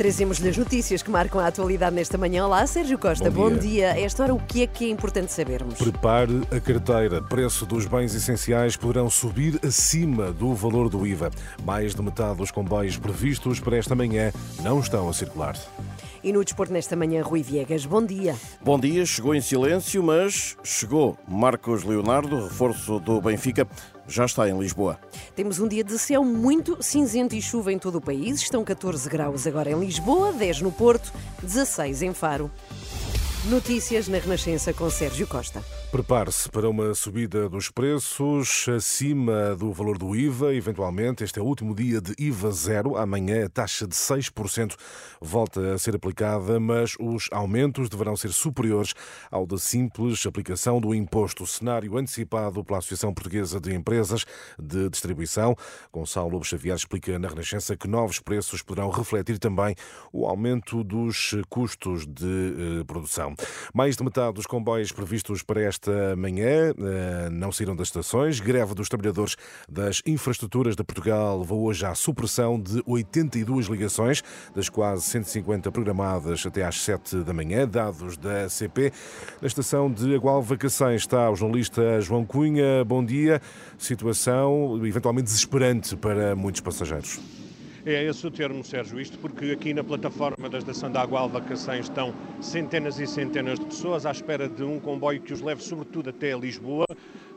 Trazemos-lhe as notícias que marcam a atualidade nesta manhã. Olá, Sérgio Costa, Bom bom dia. dia. A esta hora, o que é que é importante sabermos? Prepare a carteira. Preço dos bens essenciais poderão subir acima do valor do IVA. Mais de metade dos comboios previstos para esta manhã não estão a circular. E no desporto nesta manhã, Rui Viegas, bom dia. Bom dia, chegou em silêncio, mas chegou. Marcos Leonardo, reforço do Benfica, já está em Lisboa. Temos um dia de céu muito cinzento e chuva em todo o país. Estão 14 graus agora em Lisboa, 10 no Porto, 16 em Faro. Notícias na Renascença com Sérgio Costa. Prepare-se para uma subida dos preços acima do valor do IVA. Eventualmente, este é o último dia de IVA zero. Amanhã a taxa de 6% volta a ser aplicada, mas os aumentos deverão ser superiores ao da simples aplicação do imposto. Cenário antecipado pela Associação Portuguesa de Empresas de Distribuição. Gonçalo Lobo Xavier explica na Renascença que novos preços poderão refletir também o aumento dos custos de eh, Mais de metade dos comboios previstos para esta manhã eh, não saíram das estações. Greve dos trabalhadores das infraestruturas de Portugal levou hoje à supressão de 82 ligações, das quase 150 programadas até às 7 da manhã, dados da CP. Na estação de Agualva Cacém está o jornalista João Cunha. Bom dia. Situação eventualmente desesperante para muitos passageiros. É esse o termo, Sérgio, isto porque aqui na plataforma da estação da Água Alva Cacém estão centenas e centenas de pessoas à espera de um comboio que os leve sobretudo até Lisboa.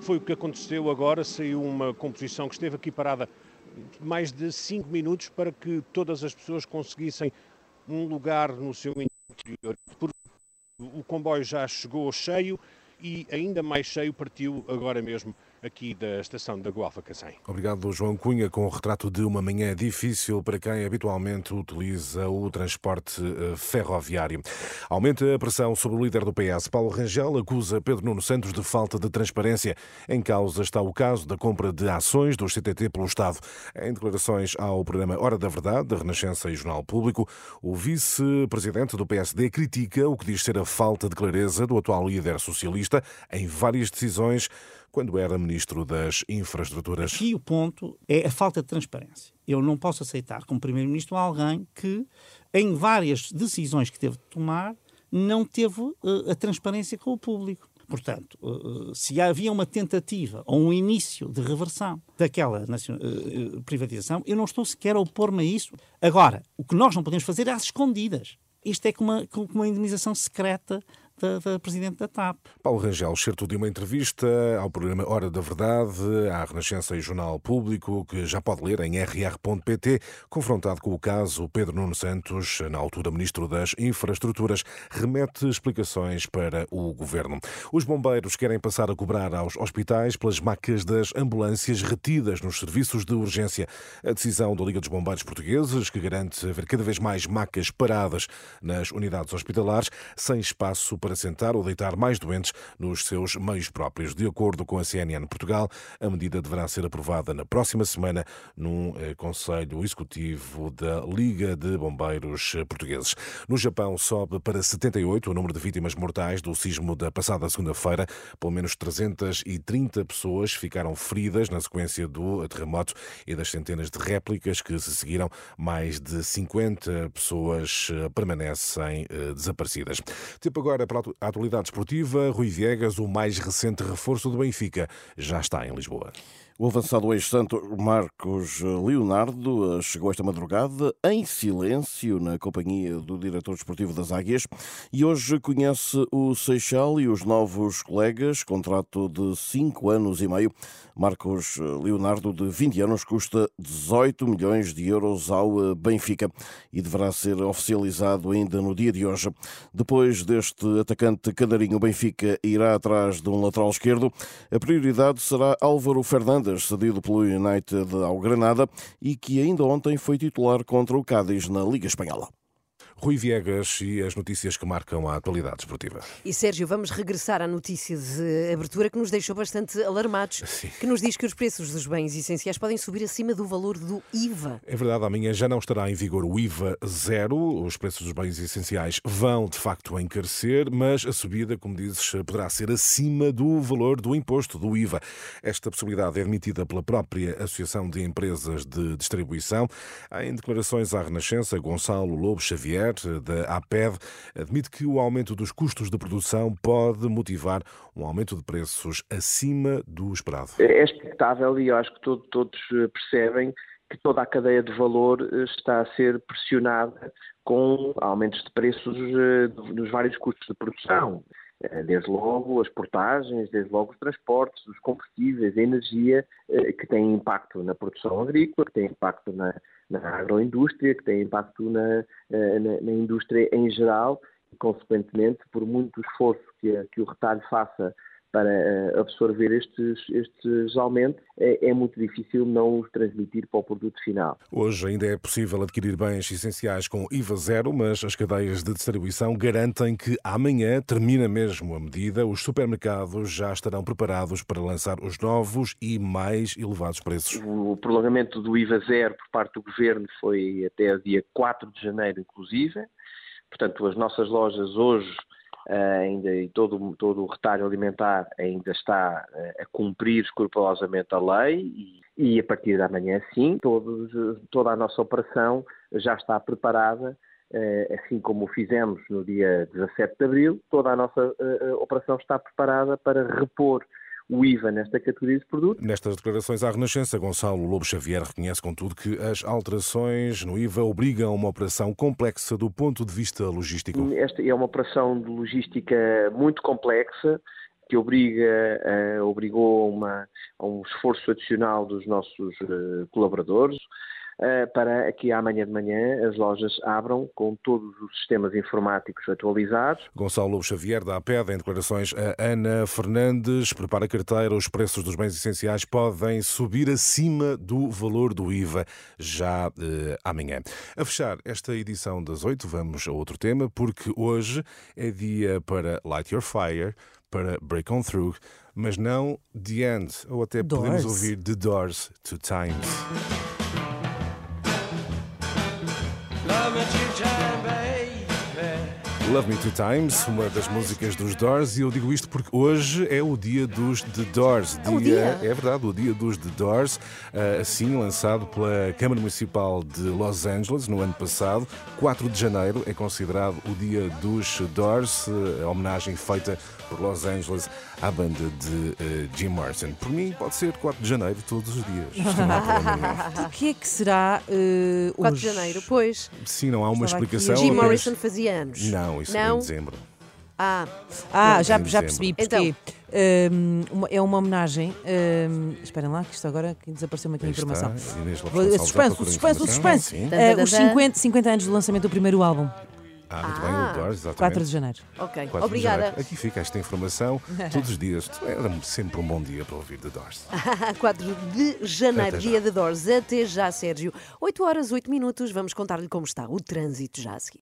Foi o que aconteceu agora, saiu uma composição que esteve aqui parada mais de 5 minutos para que todas as pessoas conseguissem um lugar no seu interior. Porque o comboio já chegou cheio e ainda mais cheio partiu agora mesmo aqui da estação da Gualfa Cacém. Obrigado, João Cunha, com o retrato de uma manhã difícil para quem habitualmente utiliza o transporte eh, ferroviário. Aumenta a pressão sobre o líder do PS. Paulo Rangel acusa Pedro Nuno Santos de falta de transparência. Em causa está o caso da compra de ações do CTT pelo Estado. Em declarações ao programa Hora da Verdade, da Renascença e Jornal Público, o vice-presidente do PSD critica o que diz ser a falta de clareza do atual líder socialista em várias decisões quando era ministro das Infraestruturas. Aqui o ponto é a falta de transparência. Eu não posso aceitar como primeiro-ministro alguém que, em várias decisões que teve de tomar, não teve uh, a transparência com o público. Portanto, uh, se havia uma tentativa ou um início de reversão daquela uh, privatização, eu não estou sequer a opor-me a isso. Agora, o que nós não podemos fazer é às escondidas. Isto é como uma, como uma indemnização secreta da, da, Presidente da TAP. Paulo Rangel, certo de uma entrevista ao programa Hora da Verdade, à Renascença e Jornal Público, que já pode ler em rr.pt, confrontado com o caso Pedro Nuno Santos, na altura Ministro das Infraestruturas, remete explicações para o Governo. Os bombeiros querem passar a cobrar aos hospitais pelas macas das ambulâncias retidas nos serviços de urgência. A decisão da Liga dos Bombeiros Portugueses, que garante haver cada vez mais macas paradas nas unidades hospitalares, sem espaço para sentar ou deitar mais doentes nos seus meios próprios. De acordo com a CNN Portugal, a medida deverá ser aprovada na próxima semana num eh, Conselho Executivo da Liga de Bombeiros Portugueses. No Japão, sobe para 78 o número de vítimas mortais do sismo da passada segunda-feira. Pelo menos 330 pessoas ficaram feridas na sequência do terremoto e das centenas de réplicas que se seguiram. Mais de 50 pessoas eh, permanecem eh, desaparecidas. Tempo agora para atualidade esportiva. Rui Viegas, o mais recente reforço do Benfica, já está em Lisboa. O avançado ex-santo Marcos Leonardo chegou esta madrugada em silêncio na companhia do diretor desportivo das Águias e hoje conhece o Seixal e os novos colegas, contrato de 5 anos e meio. Marcos Leonardo, de 20 anos, custa 18 milhões de euros ao Benfica e deverá ser oficializado ainda no dia de hoje. Depois deste atacante canarinho, o Benfica irá atrás de um lateral esquerdo. A prioridade será Álvaro Fernandes cedido pelo United ao Granada e que ainda ontem foi titular contra o Cádiz na Liga Espanhola. Rui Viegas e as notícias que marcam a atualidade esportiva. E Sérgio, vamos regressar à notícia de abertura que nos deixou bastante alarmados, Sim. que nos diz que os preços dos bens essenciais podem subir acima do valor do IVA. É verdade, amanhã já não estará em vigor o IVA zero. Os preços dos bens essenciais vão, de facto, encarecer, mas a subida, como dizes, poderá ser acima do valor do imposto, do IVA. Esta possibilidade é admitida pela própria Associação de Empresas de Distribuição. Em declarações à Renascença, Gonçalo Lobo Xavier, da APED, admite que o aumento dos custos de produção pode motivar um aumento de preços acima do esperado. É expectável e eu acho que todo- todos eh, percebem que toda a cadeia de valor eh, está a ser pressionada com aumentos de preços eh, dos vários custos de produção. Eh, Desde logo as portagens, desde logo os transportes, os combustíveis, a energia, eh, que têm impacto na produção agrícola, que têm impacto na, na agroindústria, que têm impacto na, eh, na- na indústria em geral e, consequentemente, por muito esforço que, que o retalho faça para absorver estes, estes aumentos, é, é muito difícil não os transmitir para o produto final. Hoje ainda é possível adquirir bens essenciais com IVA zero, mas as cadeias de distribuição garantem que amanhã termina mesmo a medida. Os supermercados já estarão preparados para lançar os novos e mais elevados preços. O prolongamento do IVA zero por parte do Governo foi até dia 4 de janeiro, inclusive. Portanto, as nossas lojas hoje ainda e todo, todo o retalho alimentar ainda está eh, a cumprir escrupulosamente a lei e, e a partir da manhã, sim, todos, eh, toda a nossa operação já está preparada, eh, assim como o fizemos no dia 17 de abril, toda a nossa eh, eh, operação está preparada para repor o IVA nesta categoria de produtos Nestas declarações à Renascença, Gonçalo Lobo Xavier reconhece, contudo, que as alterações no IVA obrigam a uma operação complexa do ponto de vista logístico. Esta é uma operação de logística muito complexa que obriga, eh, obrigou a, uma- a um esforço adicional dos nossos eh, colaboradores para que amanhã de manhã as lojas abram com todos os sistemas informáticos atualizados. Gonçalo Lobo Xavier, da APED, em declarações a Ana Fernandes, prepara a carteira. Os preços dos bens essenciais podem subir acima do valor do IVA já eh, amanhã. A fechar esta edição das oito, vamos a outro tema, porque hoje é dia para Light Your Fire, para Break On Through, mas não The End, ou até podemos Doors. ouvir The Doors Two Times. Come at to time, babe. Love Me Two Times, uma das músicas dos Doors, e eu digo isto porque hoje é o dia dos The Doors. o dia? É verdade, o dia dos The Doors, ah, assim lançado pela Câmara Municipal de Los Angeles no ano passado. 4 de janeiro é considerado o dia dos Doors, ah, a homenagem feita por Los Angeles à banda de ah, Jim Morrison. Por mim, pode ser 4 de janeiro todos os dias. Nenhum. O que é que será uh, 4 hoje? de janeiro, pois. Sim, não há uma Estava aqui explicação. Jim apenas- Morrison fazia anos. Não, isso é Não? em dezembro. Ah, Ah, já, já percebi Então. porque um, uma- é uma homenagem. um, esperem lá, que isto agora que desapareceu-me aqui a informação. está, informação. suspense. Sim. Uh, os 50, 50 anos do lançamento do primeiro álbum, Ah, muito bem, Ah. o Doors, exatamente. 4 de janeiro. ok. 4 de Obrigada. janeiro. Aqui fica esta informação todos os dias. Era sempre um bom dia para ouvir The Doors. 4 de janeiro, dia de Doors. Até já, Sérgio. 8 horas, 8 minutos. Vamos contar-lhe como está o trânsito já a seguir.